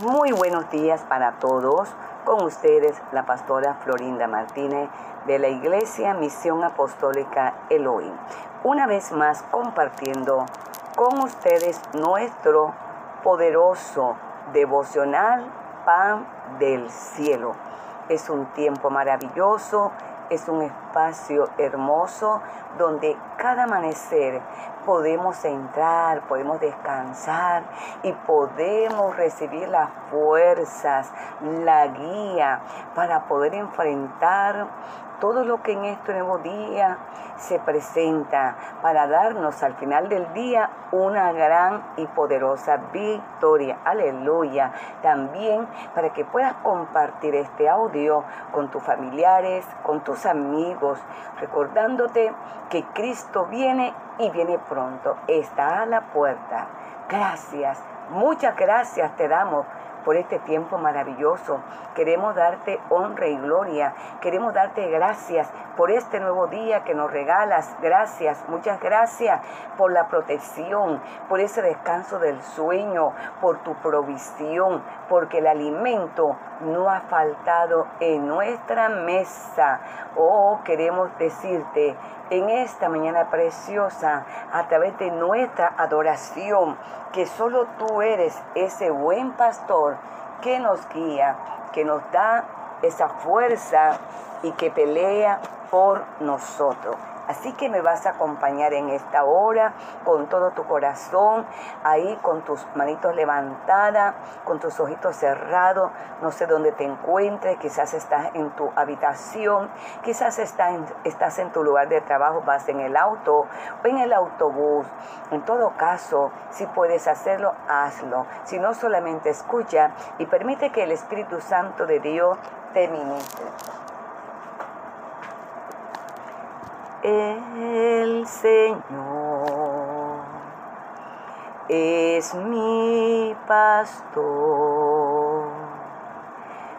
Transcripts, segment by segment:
Muy buenos días para todos. Con ustedes la pastora Florinda Martínez de la Iglesia Misión Apostólica Elohim. Una vez más compartiendo con ustedes nuestro poderoso devocional Pan del Cielo. Es un tiempo maravilloso, es un espacio hermoso donde cada amanecer podemos entrar, podemos descansar y podemos recibir las fuerzas, la guía para poder enfrentar todo lo que en este nuevo día se presenta para darnos al final del día una gran y poderosa victoria. Aleluya. También para que puedas compartir este audio con tus familiares, con tus amigos, recordándote que Cristo viene y viene pronto. Está a la puerta. Gracias. Muchas gracias te damos por este tiempo maravilloso. Queremos darte honra y gloria. Queremos darte gracias por este nuevo día que nos regalas. Gracias, muchas gracias por la protección, por ese descanso del sueño, por tu provisión, porque el alimento no ha faltado en nuestra mesa. Oh, queremos decirte en esta mañana preciosa, a través de nuestra adoración, que solo tú eres ese buen pastor que nos guía, que nos da esa fuerza y que pelea por nosotros. Así que me vas a acompañar en esta hora con todo tu corazón, ahí con tus manitos levantadas, con tus ojitos cerrados. No sé dónde te encuentres, quizás estás en tu habitación, quizás estás en, estás en tu lugar de trabajo, vas en el auto o en el autobús. En todo caso, si puedes hacerlo, hazlo. Si no, solamente escucha y permite que el Espíritu Santo de Dios El Señor es mi pastor,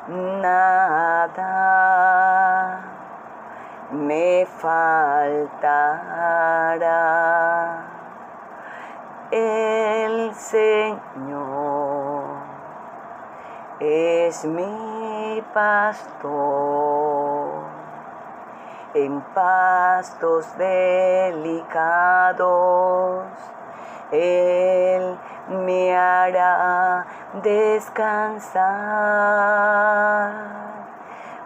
nada me faltará. El Señor es pastor en pastos delicados. Él me hará descansar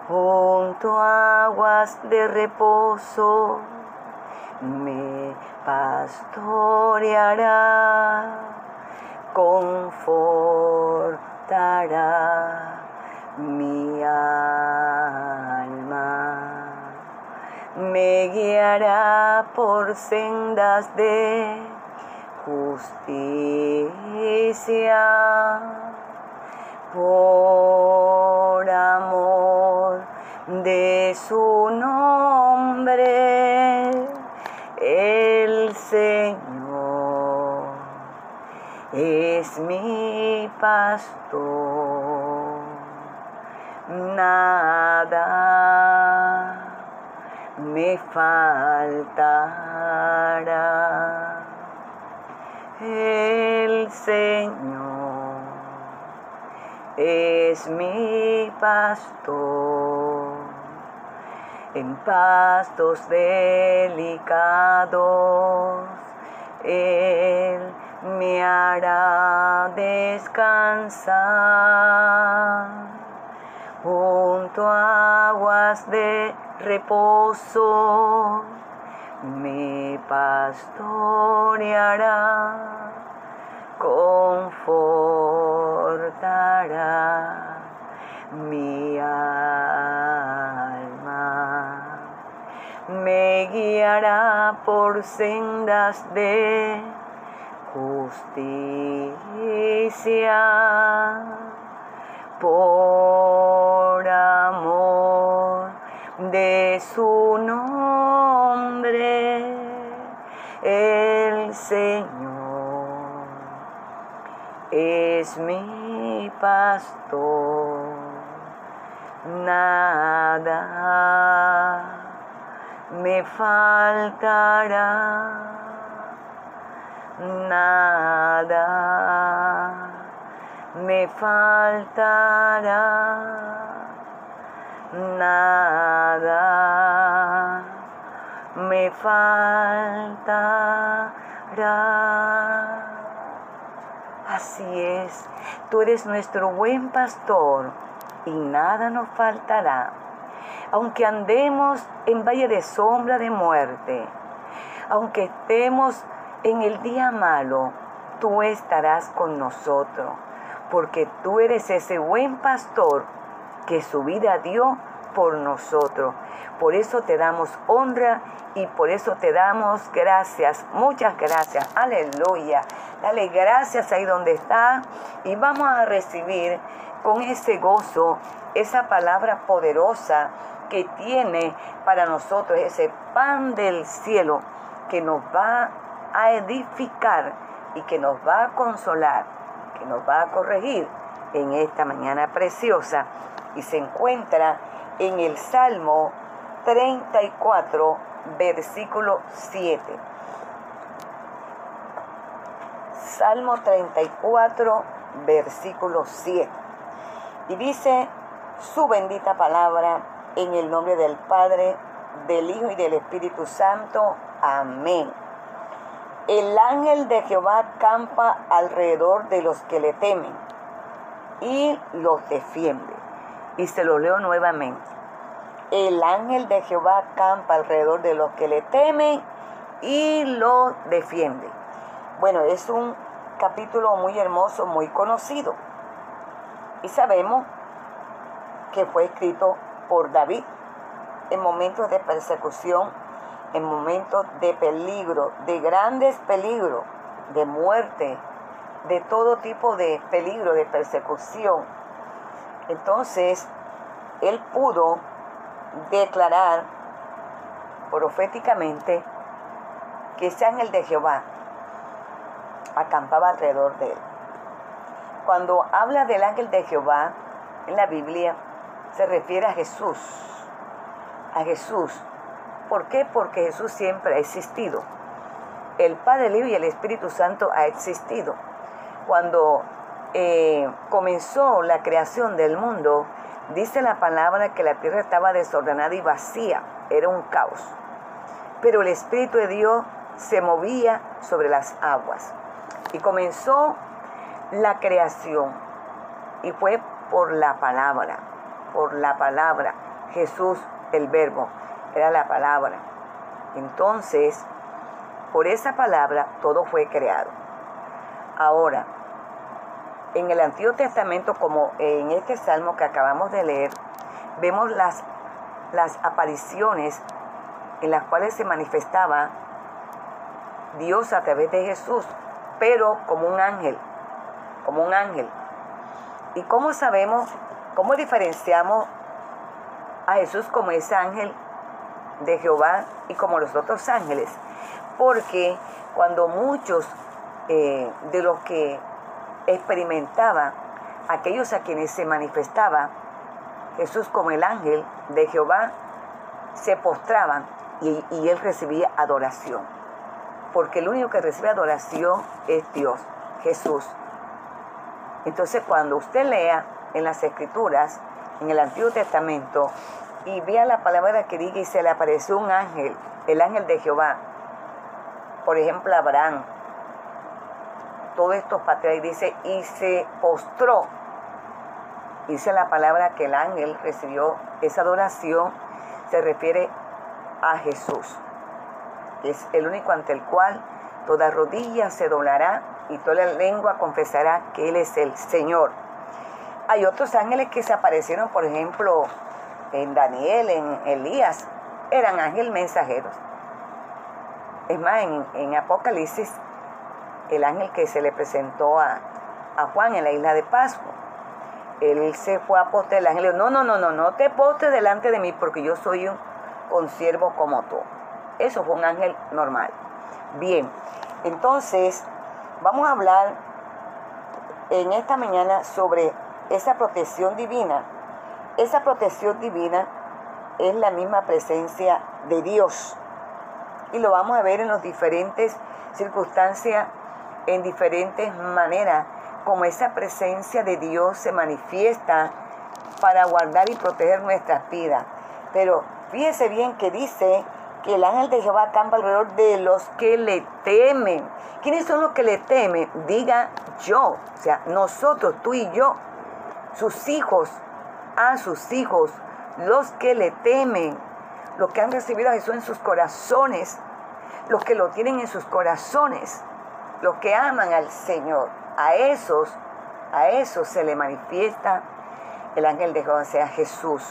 junto a aguas de reposo. Me pastoreará, confortará mi alma me guiará por sendas de justicia, por amor de su nombre, el Señor es mi pastor. Nada me faltará. El Señor es mi pastor en pastos delicados. Él me hará descansar junto a aguas de reposo me pastoreará, confortará mi alma, me guiará por sendas de justicia, por de su nombre, el Señor es mi pastor, nada me faltará, nada me faltará nada, me faltará. Así es, tú eres nuestro buen pastor y nada nos faltará. Aunque andemos en valle de sombra de muerte, aunque estemos en el día malo, tú estarás con nosotros, porque tú eres ese buen pastor que su vida dio por nosotros. Por eso te damos honra y por eso te damos gracias, muchas gracias, aleluya. Dale gracias ahí donde está y vamos a recibir con ese gozo esa palabra poderosa que tiene para nosotros, ese pan del cielo que nos va a edificar y que nos va a consolar, que nos va a corregir en esta mañana preciosa y se encuentra en el Salmo 34, versículo 7. Salmo 34, versículo 7. Y dice su bendita palabra en el nombre del Padre, del Hijo y del Espíritu Santo. Amén. El ángel de Jehová campa alrededor de los que le temen y los defiende. Y se lo leo nuevamente. El ángel de Jehová campa alrededor de los que le temen y los defiende. Bueno, es un capítulo muy hermoso, muy conocido. Y sabemos que fue escrito por David en momentos de persecución, en momentos de peligro, de grandes peligros, de muerte, de todo tipo de peligro, de persecución. Entonces, él pudo declarar proféticamente que ese ángel de Jehová acampaba alrededor de él. Cuando habla del ángel de Jehová en la Biblia, se refiere a Jesús. A Jesús. ¿Por qué? Porque Jesús siempre ha existido. El Padre, el Hijo y el Espíritu Santo ha existido. Cuando eh, comenzó la creación del mundo, dice la palabra que la tierra estaba desordenada y vacía, era un caos. Pero el Espíritu de Dios se movía sobre las aguas. Y comenzó la creación. Y fue por la palabra, por la palabra. Jesús, el verbo, era la palabra. Entonces, por esa palabra todo fue creado. Ahora, en el Antiguo Testamento, como en este salmo que acabamos de leer, vemos las, las apariciones en las cuales se manifestaba Dios a través de Jesús, pero como un ángel, como un ángel. ¿Y cómo sabemos, cómo diferenciamos a Jesús como ese ángel de Jehová y como los otros ángeles? Porque cuando muchos eh, de los que experimentaba aquellos a quienes se manifestaba Jesús como el ángel de Jehová, se postraban y, y, él recibía adoración. Porque el único que recibe adoración es Dios, Jesús. Entonces cuando usted lea en las escrituras, en el Antiguo Testamento, y vea la palabra que diga y se le apareció un ángel, el ángel de Jehová, por ejemplo Abraham, todos estos patriarcas, dice, y se postró. Dice la palabra que el ángel recibió esa adoración, se refiere a Jesús, es el único ante el cual toda rodilla se doblará y toda lengua confesará que Él es el Señor. Hay otros ángeles que se aparecieron, por ejemplo, en Daniel, en Elías, eran ángeles mensajeros. Es más, en, en Apocalipsis el ángel que se le presentó a, Juan en la isla de Pascua. Él se fue a postar, el ángel dijo, no, no, no, no, no te postes delante de mí porque yo soy un consiervo como tú. Eso fue un ángel normal. Bien, entonces vamos a hablar en esta mañana sobre esa protección divina. Esa protección divina es la misma presencia de Dios. Y lo vamos a ver en las diferentes circunstancias en diferentes maneras como esa presencia de Dios se manifiesta para guardar y proteger nuestras vidas. Pero fíjese bien que dice que el ángel de Jehová acampa alrededor de los que le temen. ¿Quiénes son los que le temen? Diga yo, o sea, nosotros, tú y yo, sus hijos, a sus hijos, los que le temen, los que han recibido a Jesús en sus corazones, los que lo tienen en sus corazones, los que aman al Señor, a esos, a esos se le manifiesta el ángel de Jehová, sea Jesús,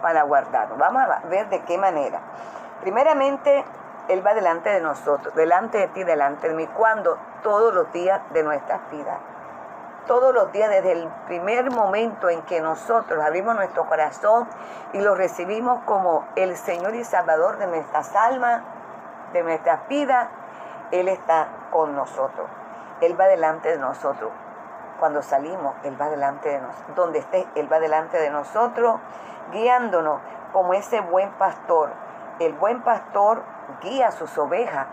para guardarnos. Vamos a ver de qué manera. Primeramente, Él va delante de nosotros, delante de ti, delante de mí, cuando todos los días de nuestras vidas. Todos los días, desde el primer momento en que nosotros abrimos nuestro corazón y lo recibimos como el Señor y Salvador de nuestras almas, de nuestras vidas, Él está con nosotros. Él va delante de nosotros. Cuando salimos, Él va delante de nosotros. Donde esté, Él va delante de nosotros, guiándonos como ese buen pastor el buen pastor guía sus ovejas.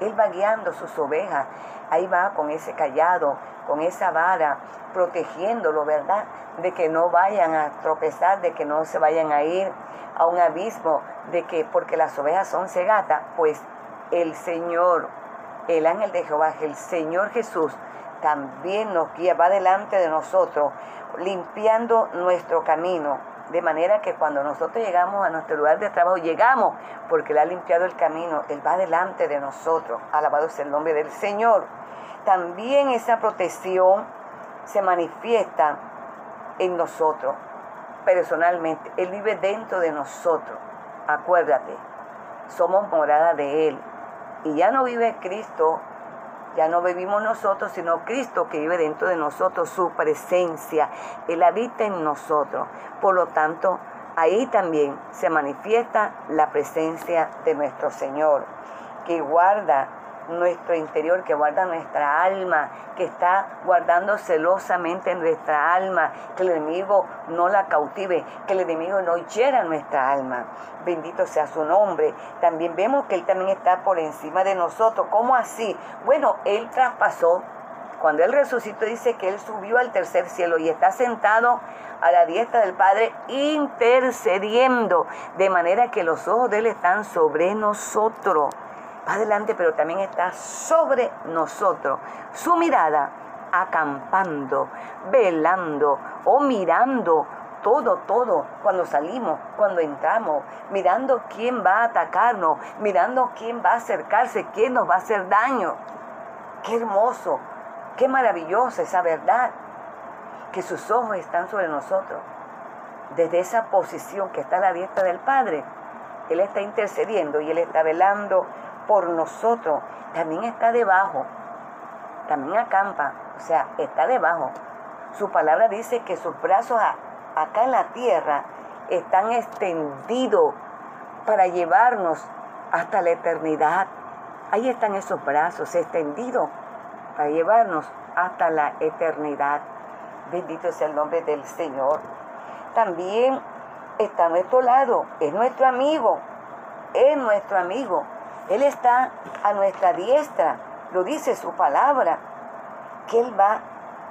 Él va guiando sus ovejas. Ahí va con ese callado, con esa vara, protegiéndolo, ¿verdad? De que no vayan a tropezar, de que no se vayan a ir a un abismo, de que porque las ovejas son cegatas, pues el Señor, el ángel de Jehová, el Señor Jesús, también nos guía, va delante de nosotros, limpiando nuestro camino de manera que cuando nosotros llegamos a nuestro lugar de trabajo, llegamos porque Él ha limpiado el camino, Él va delante de nosotros. Alabado sea el nombre del Señor. También esa protección se manifiesta en nosotros, personalmente. Él vive dentro de nosotros. Acuérdate, somos morada de Él. Y ya no vive Cristo ya no vivimos nosotros, sino Cristo que vive dentro de nosotros, su presencia. Él habita en nosotros. Por lo tanto, ahí también se manifiesta la presencia de nuestro Señor, que guarda nuestro interior, que guarda nuestra alma, que está guardando celosamente nuestra alma, que el enemigo no la cautive, que el enemigo no hiera nuestra alma. Bendito sea su nombre. También vemos que Él también está por encima de nosotros. ¿Cómo así? Bueno, Él traspasó. Cuando Él resucitó dice que Él subió al tercer cielo y está sentado a la diestra del Padre intercediendo, de manera que los ojos de Él están sobre nosotros va adelante, pero también está sobre nosotros. Su mirada acampando, velando o mirando todo, todo, cuando salimos, cuando entramos, mirando quién va a atacarnos, mirando quién va a acercarse, quién nos va a hacer daño. Qué hermoso, qué maravillosa esa verdad, que sus ojos están sobre nosotros. Desde esa posición que está a la diestra del Padre, Él está intercediendo y Él está velando por nosotros, también está debajo, también acampa, o sea, está debajo. Su palabra dice que sus brazos acá en la tierra están extendidos para llevarnos hasta la eternidad. Ahí están esos brazos extendidos para llevarnos hasta la eternidad. Bendito sea el nombre del Señor. También está a nuestro lado, es nuestro amigo, es nuestro amigo. Él está a nuestra diestra, lo dice su palabra, que Él va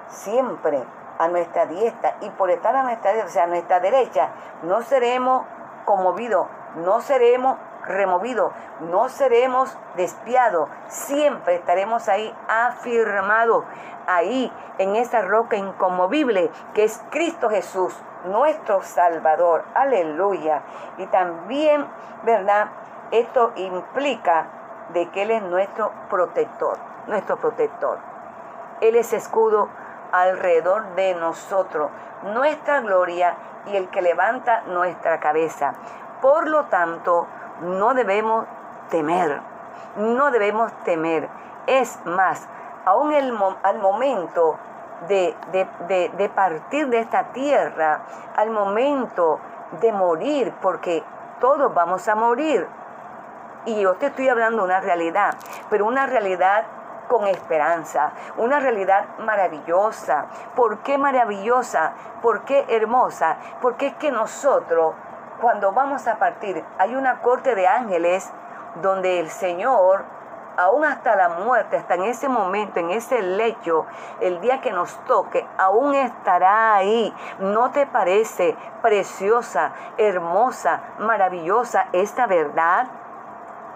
siempre a nuestra diestra y por estar a nuestra, o sea, a nuestra derecha, no seremos conmovidos, no seremos removidos, no seremos despiados, siempre estaremos ahí afirmados, ahí en esa roca inconmovible que es Cristo Jesús, nuestro Salvador, aleluya. Y también, ¿verdad? Esto implica de que Él es nuestro protector, nuestro protector. Él es escudo alrededor de nosotros, nuestra gloria y el que levanta nuestra cabeza. Por lo tanto, no debemos temer, no debemos temer. Es más, aún el, al momento de, de partir de esta tierra, al momento de morir, porque todos vamos a morir, y yo te estoy hablando de una realidad, pero una realidad con esperanza, una realidad maravillosa. ¿Por qué maravillosa? ¿Por qué hermosa? Porque es que nosotros, cuando vamos a partir, hay una corte de ángeles donde el Señor aún hasta la muerte, hasta en ese momento, en ese lecho, el día que nos toque, aún estará ahí. ¿No te parece preciosa, hermosa, maravillosa esta verdad?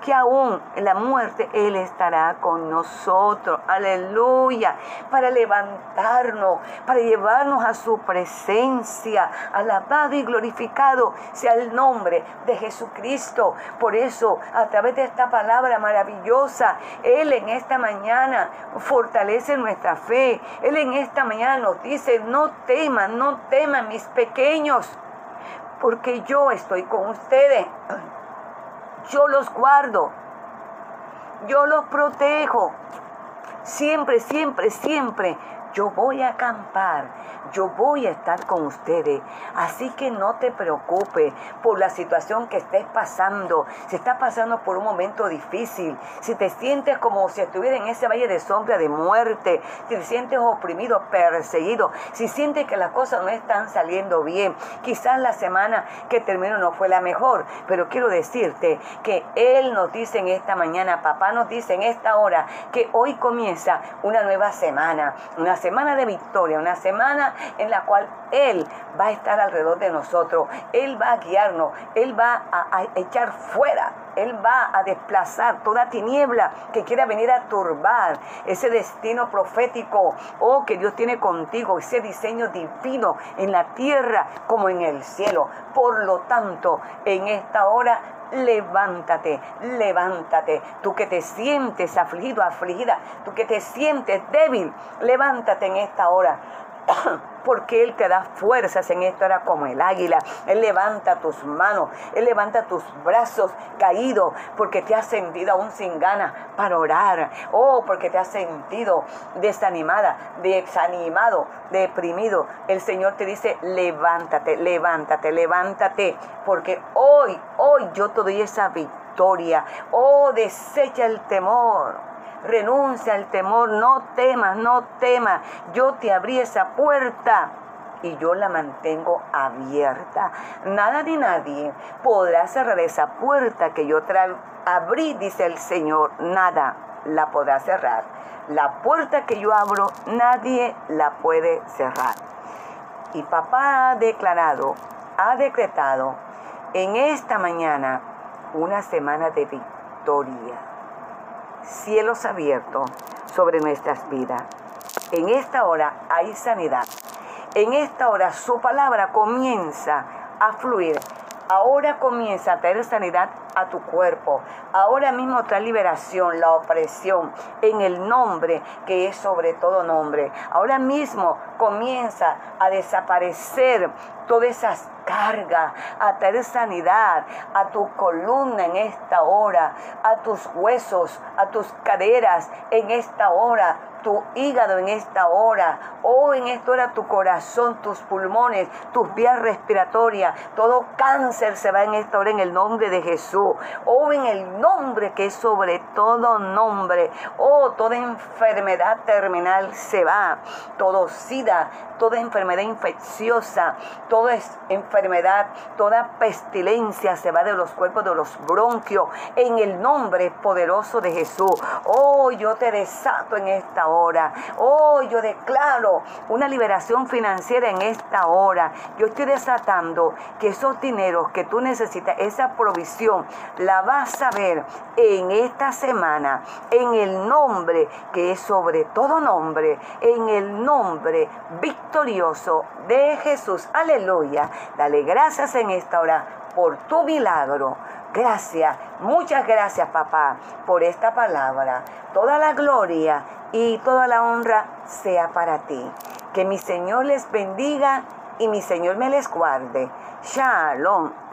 Que aún en la muerte Él estará con nosotros. Aleluya. Para levantarnos, para llevarnos a su presencia. Alabado y glorificado sea el nombre de Jesucristo. Por eso, a través de esta palabra maravillosa, Él en esta mañana fortalece nuestra fe. Él en esta mañana nos dice, no teman, no teman mis pequeños, porque yo estoy con ustedes yo los guardo, yo los protejo. Siempre, siempre, siempre yo voy a acampar, yo voy a estar con ustedes. Así que no te preocupes por la situación que estés pasando. Si estás pasando por un momento difícil, si te sientes como si estuvieras en ese valle de sombra de muerte, si te sientes oprimido, perseguido, si sientes que las cosas no están saliendo bien, quizás la semana que terminó no fue la mejor, pero quiero decirte que Él nos dice en esta mañana, papá nos dice en esta hora, que hoy comienza una nueva semana, una semana de victoria, una semana en la cual Él va a estar alrededor de nosotros, Él va a guiarnos, Él va a, echar fuera, Él va a desplazar toda tiniebla que quiera venir a turbar ese destino profético, oh, que Dios tiene contigo, ese diseño divino en la tierra como en el cielo. Por lo tanto, en esta hora levántate, levántate. Tú que te sientes afligido, afligida, tú que te sientes débil, levántate en esta hora. porque Él te da fuerzas en esta hora como el águila. Él levanta tus manos, Él levanta tus brazos caídos porque te has sentido aún sin ganas para orar. Oh, porque te has sentido desanimada, desanimado, deprimido. El Señor te dice, levántate, levántate, levántate, porque hoy, hoy yo te doy esa victoria. Oh, desecha el temor renuncia al temor, no temas, no temas. Yo te abrí esa puerta y yo la mantengo abierta. Nada ni nadie podrá cerrar esa puerta que yo abrí, dice el Señor. Nada la podrá cerrar. La puerta que yo abro, nadie la puede cerrar. Y papá ha declarado, ha decretado en esta mañana una semana de victoria cielos abiertos sobre nuestras vidas. En esta hora hay sanidad. En esta hora su palabra comienza a fluir. Ahora comienza a traer sanidad a tu cuerpo. Ahora mismo trae liberación, la opresión, en el nombre que es sobre todo nombre. Ahora mismo comienza a desaparecer todas esas cargas, a traer sanidad a tu columna en esta hora, a tus huesos, a tus caderas en esta hora, tu hígado en esta hora, o en esta hora tu corazón, tus pulmones, tus vías respiratorias, todo cáncer se va en esta hora en el nombre de Jesús, o en el nombre que es sobre todo nombre, o toda enfermedad terminal se va, todo sida, toda enfermedad infecciosa, toda enfermedad, toda pestilencia se va de los cuerpos, de los bronquios, en el nombre poderoso de Jesús. Oh, yo te desato en esta hora. Oh, yo declaro una liberación financiera en esta hora. Yo estoy desatando que esos dineros que tú necesitas, esa provisión, la vas a ver en esta semana, en el nombre que es sobre todo nombre, en el nombre victorioso de Jesús. Aleluya. Dale gracias en esta hora por tu milagro. Gracias, muchas gracias papá por esta palabra. Toda la gloria y toda la honra sea para ti. Que mi Señor les bendiga y mi Señor me les guarde. Shalom.